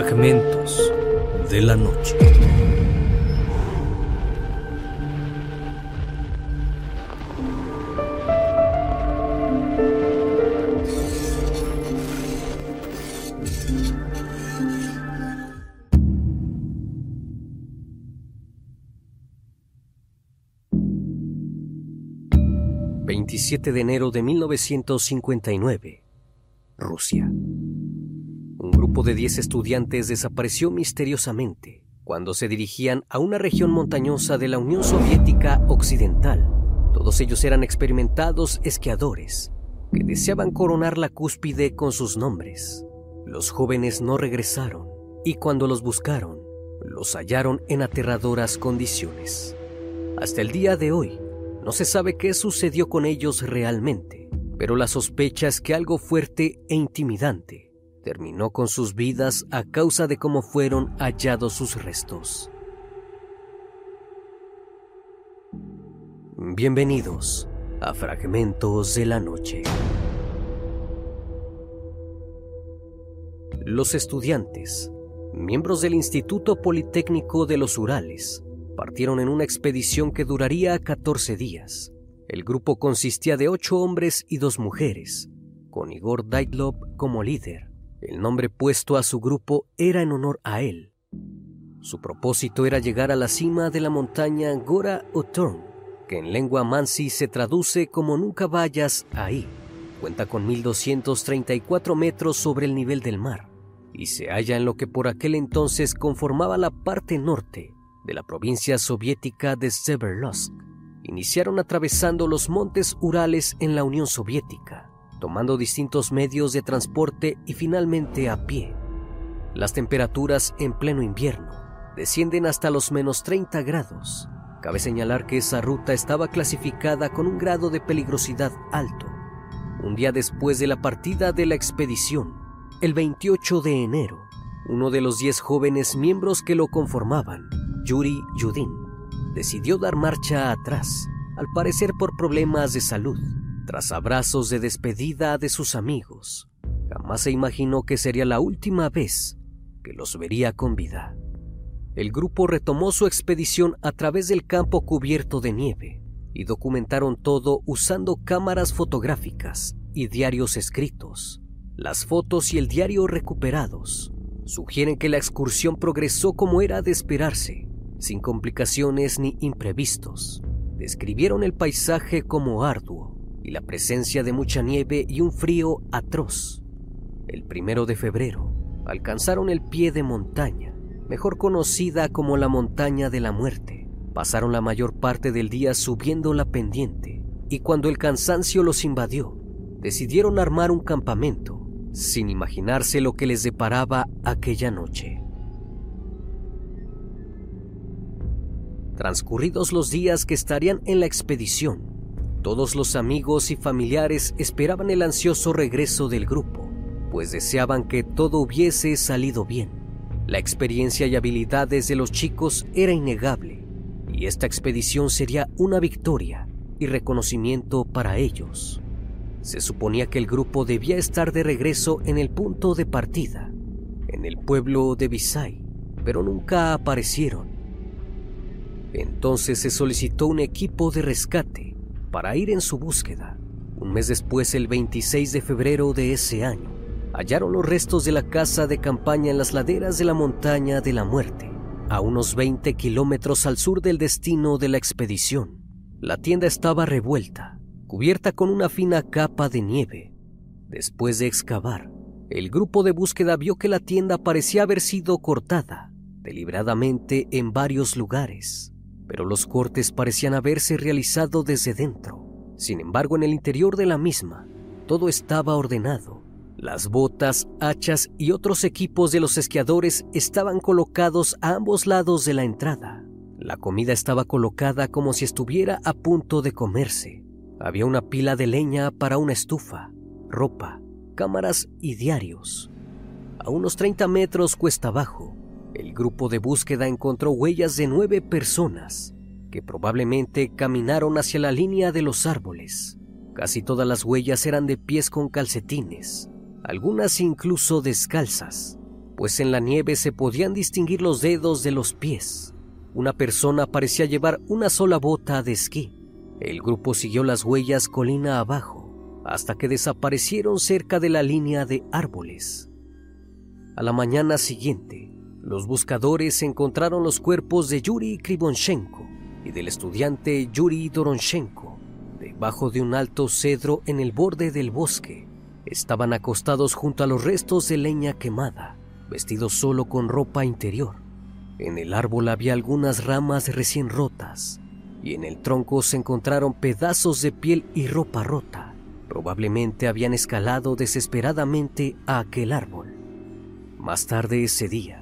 Fragmentos de la noche. ...27 de enero de 1959... Rusia. Grupo de 10 estudiantes desapareció misteriosamente cuando se dirigían a una región montañosa de la Unión Soviética Occidental. Todos ellos eran experimentados esquiadores que deseaban coronar la cúspide con sus nombres. Los jóvenes no regresaron y cuando los buscaron, los hallaron en aterradoras condiciones. Hasta el día de hoy, no se sabe qué sucedió con ellos realmente pero la sospecha es que algo fuerte e intimidante terminó con sus vidas a causa de cómo fueron hallados sus restos. Bienvenidos a Fragmentos de la Noche. Los estudiantes, miembros del Instituto Politécnico de los Urales, partieron en una expedición que duraría 14 días el grupo consistía de ocho hombres y dos mujeres, con Igor Daitlov como líder. El nombre puesto a su grupo era en honor a él. Su propósito era llegar a la cima de la montaña Gora Otorn, que en lengua mansi se traduce como nunca vayas ahí. Cuenta con 1234 metros sobre el nivel del mar y se halla en lo que por aquel entonces conformaba la parte norte de la provincia soviética de Sverdlovsk iniciaron atravesando los montes Urales en la Unión Soviética, tomando distintos medios de transporte y finalmente a pie. Las temperaturas en pleno invierno descienden hasta los menos 30 grados. Cabe señalar que esa ruta estaba clasificada con un grado de peligrosidad alto. Un día después de la partida de la expedición, el 28 de enero, uno de los 10 jóvenes miembros que lo conformaban, Yuri Yudin, decidió dar marcha atrás, al parecer por problemas de salud. Tras abrazos de despedida de sus amigos, jamás se imaginó que sería la última vez que los vería con vida. El grupo retomó su expedición a través del campo cubierto de nieve y documentaron todo usando cámaras fotográficas y diarios escritos. Las fotos y el diario recuperados sugieren que la excursión progresó como era de esperarse sin complicaciones ni imprevistos. Describieron el paisaje como arduo y la presencia de mucha nieve y un frío atroz. El primero de febrero alcanzaron el pie de montaña, mejor conocida como la montaña de la muerte. Pasaron la mayor parte del día subiendo la pendiente y cuando el cansancio los invadió, decidieron armar un campamento sin imaginarse lo que les deparaba aquella noche. Transcurridos los días que estarían en la expedición, todos los amigos y familiares esperaban el ansioso regreso del grupo, pues deseaban que todo hubiese salido bien. La experiencia y habilidades de los chicos era innegable, y esta expedición sería una victoria y reconocimiento para ellos. Se suponía que el grupo debía estar de regreso en el punto de partida, en el pueblo de Visay, pero nunca aparecieron entonces se solicitó un equipo de rescate para ir en su búsqueda. Un mes después, el 26 de febrero de ese año, hallaron los restos de la casa de campaña en las laderas de la montaña de la muerte, a unos 20 kilómetros al sur del destino de la expedición. La tienda estaba revuelta, cubierta con una fina capa de nieve. Después de excavar, el grupo de búsqueda vio que la tienda parecía haber sido cortada deliberadamente en varios lugares pero los cortes parecían haberse realizado desde dentro. Sin embargo, en el interior de la misma, todo estaba ordenado. Las botas, hachas y otros equipos de los esquiadores estaban colocados a ambos lados de la entrada. La comida estaba colocada como si estuviera a punto de comerse. Había una pila de leña para una estufa, ropa, cámaras y diarios. A unos 30 metros cuesta abajo, el grupo de búsqueda encontró huellas de nueve personas que probablemente caminaron hacia la línea de los árboles. Casi todas las huellas eran de pies con calcetines, algunas incluso descalzas. pues en la nieve se podían distinguir los dedos de los pies. Una persona parecía llevar una sola bota de esquí. El grupo siguió las huellas colina abajo hasta que desaparecieron cerca de la línea de árboles. A la mañana siguiente, los buscadores encontraron los cuerpos de Yuri Krivonchenko y del estudiante Yuri Doronchenko debajo de un alto cedro en el borde del bosque. Estaban acostados junto a los restos de leña quemada, vestidos solo con ropa interior. En el árbol había algunas ramas recién rotas y en el tronco se encontraron pedazos de piel y ropa rota. Probablemente habían escalado desesperadamente a aquel árbol. Más tarde ese día,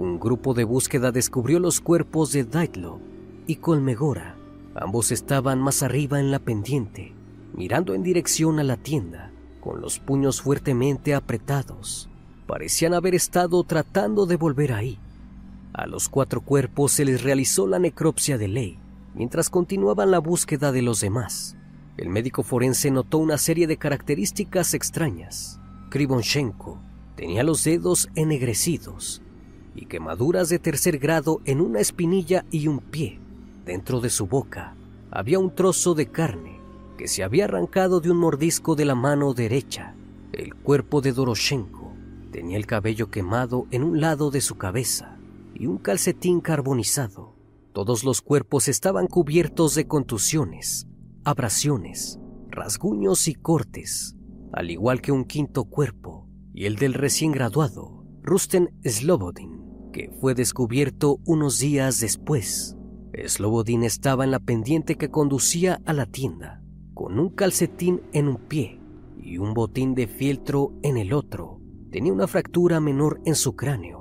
un grupo de búsqueda descubrió los cuerpos de Daitlov y Colmegora. Ambos estaban más arriba en la pendiente, mirando en dirección a la tienda, con los puños fuertemente apretados. Parecían haber estado tratando de volver ahí. A los cuatro cuerpos se les realizó la necropsia de ley, mientras continuaban la búsqueda de los demás. El médico forense notó una serie de características extrañas. Krivonchenko tenía los dedos ennegrecidos y quemaduras de tercer grado en una espinilla y un pie. Dentro de su boca había un trozo de carne que se había arrancado de un mordisco de la mano derecha. El cuerpo de Doroshenko tenía el cabello quemado en un lado de su cabeza y un calcetín carbonizado. Todos los cuerpos estaban cubiertos de contusiones, abrasiones, rasguños y cortes, al igual que un quinto cuerpo y el del recién graduado, Rusten Slobodin, que fue descubierto unos días después. Slobodin estaba en la pendiente que conducía a la tienda, con un calcetín en un pie y un botín de fieltro en el otro. Tenía una fractura menor en su cráneo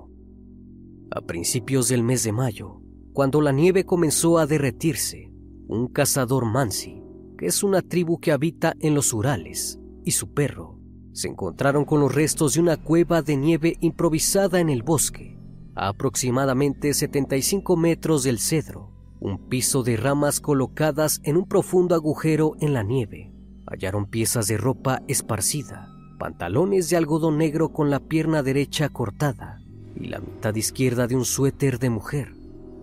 a principios del mes de mayo, cuando la nieve comenzó a derretirse, un cazador Mansi, que es una tribu que habita en los Urales, y su perro se encontraron con los restos de una cueva de nieve improvisada en el bosque, aproximadamente 75 metros del cedro, un piso de ramas colocadas en un profundo agujero en la nieve. Hallaron piezas de ropa esparcida, pantalones de algodón negro con la pierna derecha cortada, y la mitad izquierda de un suéter de mujer.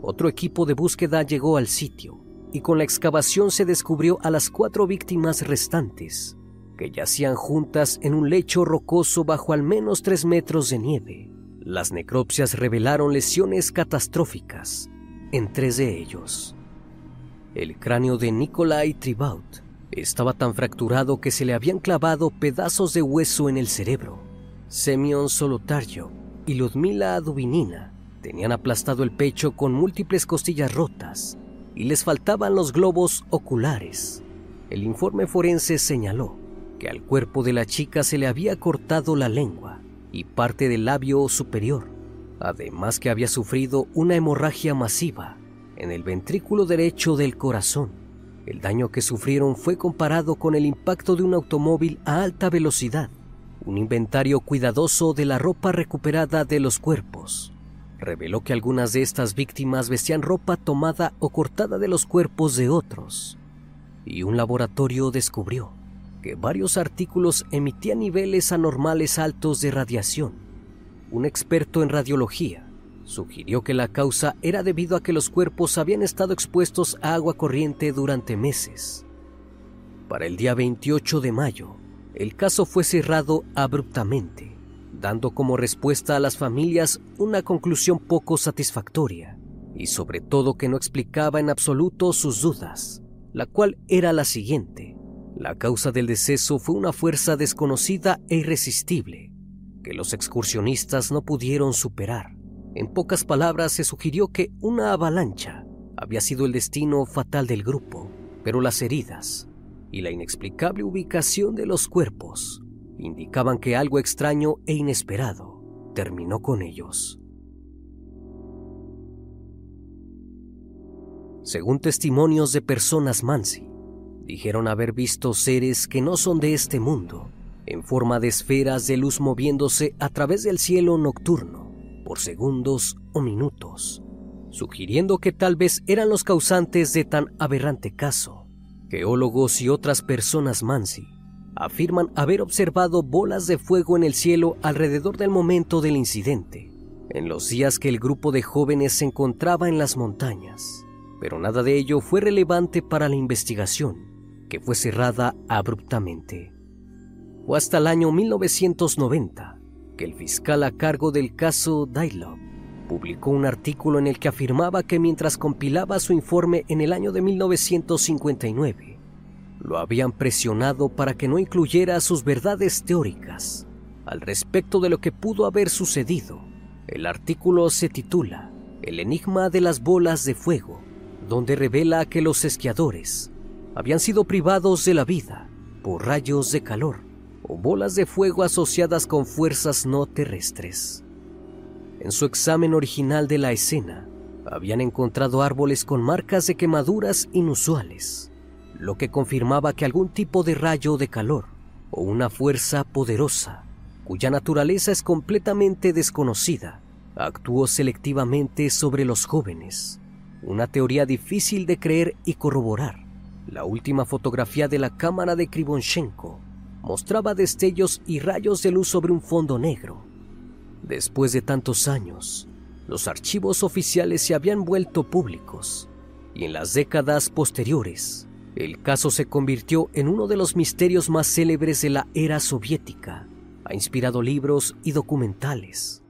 Otro equipo de búsqueda llegó al sitio y con la excavación se descubrió a las cuatro víctimas restantes, que yacían juntas en un lecho rocoso bajo al menos tres metros de nieve. Las necropsias revelaron lesiones catastróficas en tres de ellos. El cráneo de Nikolai Tribaut estaba tan fracturado que se le habían clavado pedazos de hueso en el cerebro. Semyon Solotario y Ludmila Dubinina tenían aplastado el pecho con múltiples costillas rotas y les faltaban los globos oculares. El informe forense señaló que al cuerpo de la chica se le había cortado la lengua y parte del labio superior, además que había sufrido una hemorragia masiva en el ventrículo derecho del corazón. El daño que sufrieron fue comparado con el impacto de un automóvil a alta velocidad un inventario cuidadoso de la ropa recuperada de los cuerpos. Reveló que algunas de estas víctimas vestían ropa tomada o cortada de los cuerpos de otros, y un laboratorio descubrió varios artículos emitían niveles anormales altos de radiación. Un experto en radiología sugirió que la causa era debido a que los cuerpos habían estado expuestos a agua corriente durante meses. Para el día 28 de mayo, el caso fue cerrado abruptamente, dando como respuesta a las familias una conclusión poco satisfactoria y sobre todo que no explicaba en absoluto sus dudas, la cual era la siguiente. La causa del deceso fue una fuerza desconocida e irresistible que los excursionistas no pudieron superar. En pocas palabras se sugirió que una avalancha había sido el destino fatal del grupo, pero las heridas y la inexplicable ubicación de los cuerpos indicaban que algo extraño e inesperado terminó con ellos. Según testimonios de personas Mansi, dijeron haber visto seres que no son de este mundo, en forma de esferas de luz moviéndose a través del cielo nocturno por segundos o minutos, sugiriendo que tal vez eran los causantes de tan aberrante caso. Geólogos y otras personas Mansi afirman haber observado bolas de fuego en el cielo alrededor del momento del incidente. en los días que el grupo de jóvenes se encontraba en las montañas, pero nada de ello fue relevante para la investigación, que fue cerrada abruptamente. Fue hasta el año 1990 que el fiscal a cargo del caso Dylop publicó un artículo en el que afirmaba que mientras compilaba su informe en el año de 1959, lo habían presionado para que no incluyera sus verdades teóricas al respecto de lo que pudo haber sucedido. El artículo se titula El enigma de las bolas de fuego, donde revela que los esquiadores habían sido privados de la vida por rayos de calor o bolas de fuego asociadas con fuerzas no terrestres. En su examen original de la escena, habían encontrado árboles con marcas de quemaduras inusuales, lo que confirmaba que algún tipo de rayo de calor o una fuerza poderosa, cuya naturaleza es completamente desconocida, actuó selectivamente sobre los jóvenes. Una teoría difícil de creer y corroborar. La última fotografía de la cámara de Krivonchenko mostraba destellos y rayos de luz sobre un fondo negro. Después de tantos años, los archivos oficiales se habían vuelto públicos y en las décadas posteriores, el caso se convirtió en uno de los misterios más célebres de la era soviética. Ha inspirado libros y documentales.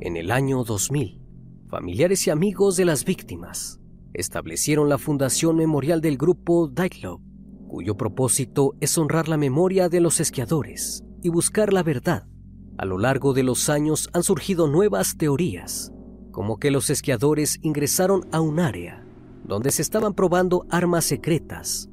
En el año 2000, familiares y amigos de las víctimas establecieron la Fundación Memorial del Grupo Daitlov cuyo propósito es honrar la memoria de los esquiadores y buscar la verdad. A lo largo de los años han surgido nuevas teorías, como que los esquiadores ingresaron a un área donde se estaban probando armas secretas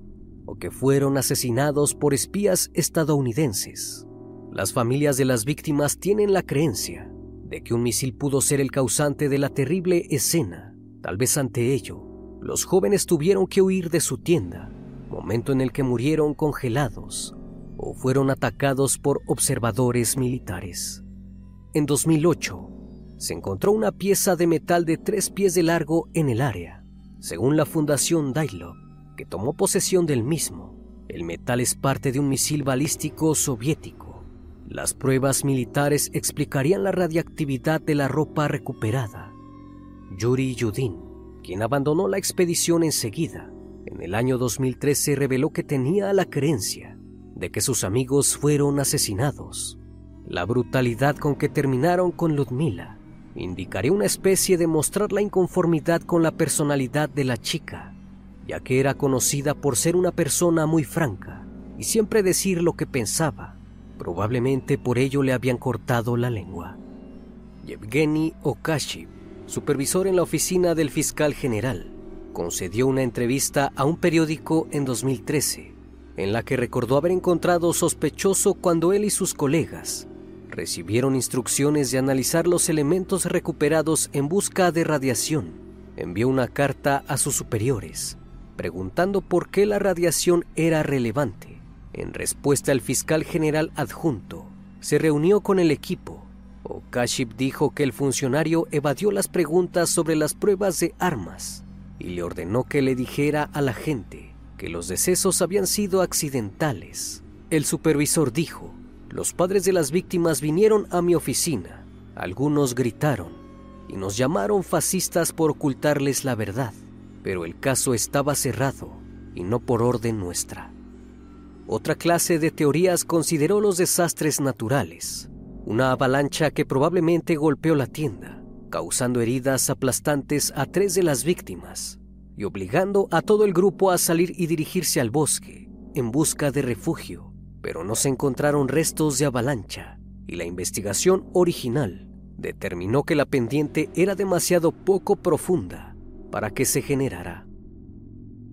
o que fueron asesinados por espías estadounidenses. Las familias de las víctimas tienen la creencia de que un misil pudo ser el causante de la terrible escena. Tal vez ante ello, los jóvenes tuvieron que huir de su tienda momento en el que murieron congelados o fueron atacados por observadores militares. En 2008, se encontró una pieza de metal de tres pies de largo en el área. Según la Fundación Dailo, que tomó posesión del mismo, el metal es parte de un misil balístico soviético. Las pruebas militares explicarían la radiactividad de la ropa recuperada. Yuri Yudin, quien abandonó la expedición enseguida, en el año 2013 reveló que tenía la creencia de que sus amigos fueron asesinados. La brutalidad con que terminaron con Ludmila indicaría una especie de mostrar la inconformidad con la personalidad de la chica, ya que era conocida por ser una persona muy franca y siempre decir lo que pensaba. Probablemente por ello le habían cortado la lengua. Yevgeny Okashiv, supervisor en la oficina del fiscal general, concedió una entrevista a un periódico en 2013, en la que recordó haber encontrado sospechoso cuando él y sus colegas recibieron instrucciones de analizar los elementos recuperados en busca de radiación. Envió una carta a sus superiores, preguntando por qué la radiación era relevante. En respuesta, el fiscal general adjunto se reunió con el equipo. Okaship dijo que el funcionario evadió las preguntas sobre las pruebas de armas y le ordenó que le dijera a la gente que los decesos habían sido accidentales. El supervisor dijo, los padres de las víctimas vinieron a mi oficina, algunos gritaron y nos llamaron fascistas por ocultarles la verdad, pero el caso estaba cerrado y no por orden nuestra. Otra clase de teorías consideró los desastres naturales, una avalancha que probablemente golpeó la tienda, causando heridas aplastantes a tres de las víctimas y obligando a todo el grupo a salir y dirigirse al bosque en busca de refugio, pero no se encontraron restos de avalancha y la investigación original determinó que la pendiente era demasiado poco profunda para que se generara.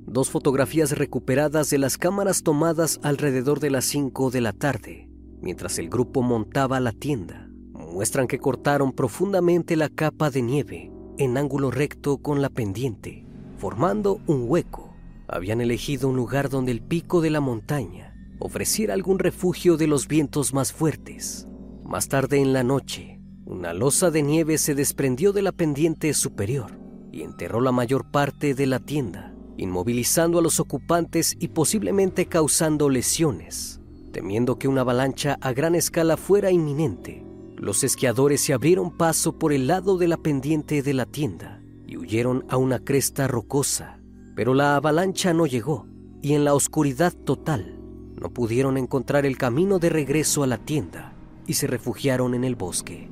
Dos fotografías recuperadas de las cámaras tomadas alrededor de las 5 de la tarde, mientras el grupo montaba la tienda, muestran que cortaron profundamente la capa de nieve en ángulo recto con la pendiente, formando un hueco. Habían elegido un lugar donde el pico de la montaña ofreciera algún refugio de los vientos más fuertes. Más tarde en la noche, una losa de nieve se desprendió de la pendiente superior y enterró la mayor parte de la tienda, inmovilizando a los ocupantes y posiblemente causando lesiones. Temiendo que una avalancha a gran escala fuera inminente, Los esquiadores se abrieron paso por el lado de la pendiente de la tienda y huyeron a una cresta rocosa, pero la avalancha no llegó y en la oscuridad total no pudieron encontrar el camino de regreso a la tienda y se refugiaron en el bosque.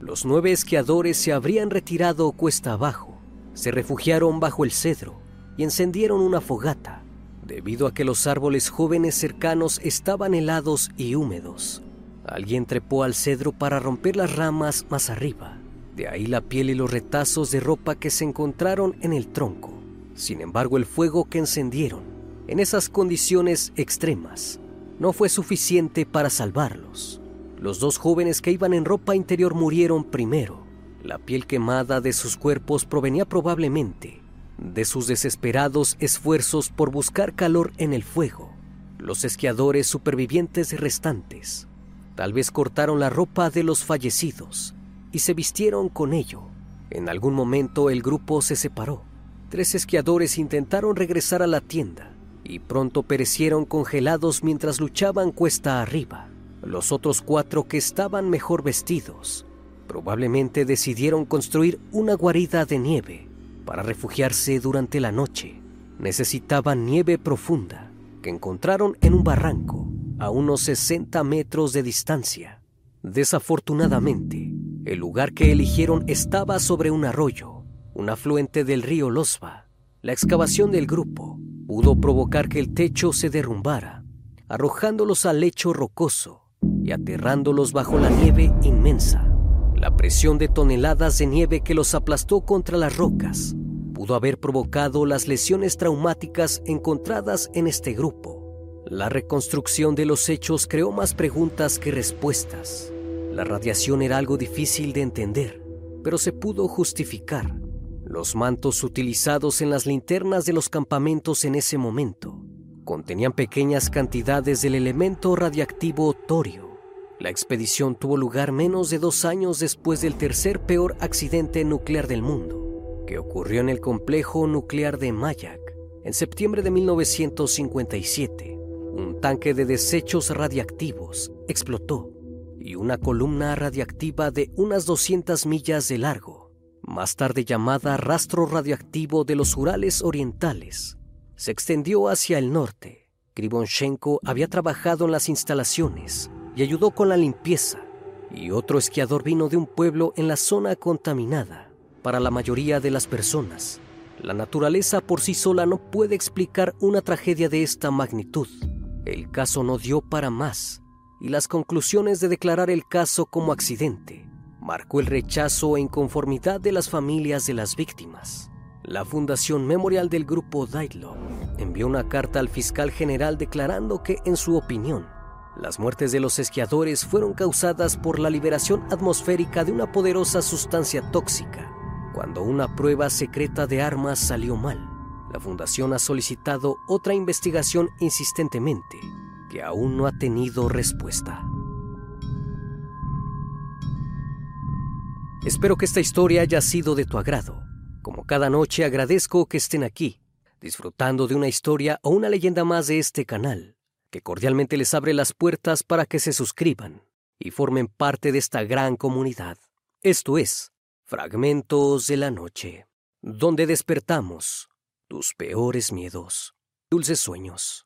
Los nueve esquiadores se habrían retirado cuesta abajo, se refugiaron bajo el cedro y encendieron una fogata, debido a que los árboles jóvenes cercanos estaban helados y húmedos. Alguien trepó al cedro para romper las ramas más arriba, de ahí la piel y los retazos de ropa que se encontraron en el tronco. Sin embargo, el fuego que encendieron en esas condiciones extremas no fue suficiente para salvarlos. Los dos jóvenes que iban en ropa interior murieron primero. La piel quemada de sus cuerpos provenía probablemente de sus desesperados esfuerzos por buscar calor en el fuego. Los esquiadores supervivientes restantes tal vez cortaron la ropa de los fallecidos y se vistieron con ello. En algún momento el grupo se separó. Tres esquiadores intentaron regresar a la tienda, y pronto perecieron congelados mientras luchaban cuesta arriba. Los otros cuatro que estaban mejor vestidos probablemente decidieron construir una guarida de nieve para refugiarse durante la noche. Necesitaban nieve profunda que encontraron en un barranco a unos 60 metros de distancia. Desafortunadamente, el lugar que eligieron estaba sobre un arroyo, un afluente del río Losva. La excavación del grupo pudo provocar que el techo se derrumbara, arrojándolos al lecho rocoso y aterrándolos bajo la nieve inmensa. La presión de toneladas de nieve que los aplastó contra las rocas pudo haber provocado las lesiones traumáticas encontradas en este grupo. La reconstrucción de los hechos creó más preguntas que respuestas. La radiación era algo difícil de entender, pero se pudo justificar. Los mantos utilizados en las linternas de los campamentos en ese momento contenían pequeñas cantidades del elemento radiactivo torio. La expedición tuvo lugar menos de dos años después del tercer peor accidente nuclear del mundo, que ocurrió en el complejo nuclear de Mayak en septiembre de 1957. Un tanque de desechos radiactivos explotó y una columna radiactiva de unas 200 millas de largo más tarde llamada rastro radioactivo de los Urales Orientales, se extendió hacia el norte. Krivonchenko había trabajado en las instalaciones y ayudó con la limpieza, y otro esquiador vino de un pueblo en la zona contaminada. Para la mayoría de las personas, la naturaleza por sí sola no puede explicar una tragedia de esta magnitud. El caso no dio para más, y las conclusiones de declarar el caso como accidente marcó el rechazo e inconformidad de las familias de las víctimas. La Fundación Memorial del Grupo Daitlov envió una carta al fiscal general declarando que, en su opinión, las muertes de los esquiadores fueron causadas por la liberación atmosférica de una poderosa sustancia tóxica. Cuando una prueba secreta de armas salió mal, la Fundación ha solicitado otra investigación insistentemente, que aún no ha tenido respuesta. Espero que esta historia haya sido de tu agrado. Como cada noche agradezco que estén aquí, disfrutando de una historia o una leyenda más de este canal, que cordialmente les abre las puertas para que se suscriban y formen parte de esta gran comunidad. Esto es Fragmentos de la Noche, donde despertamos tus peores miedos. Dulces sueños.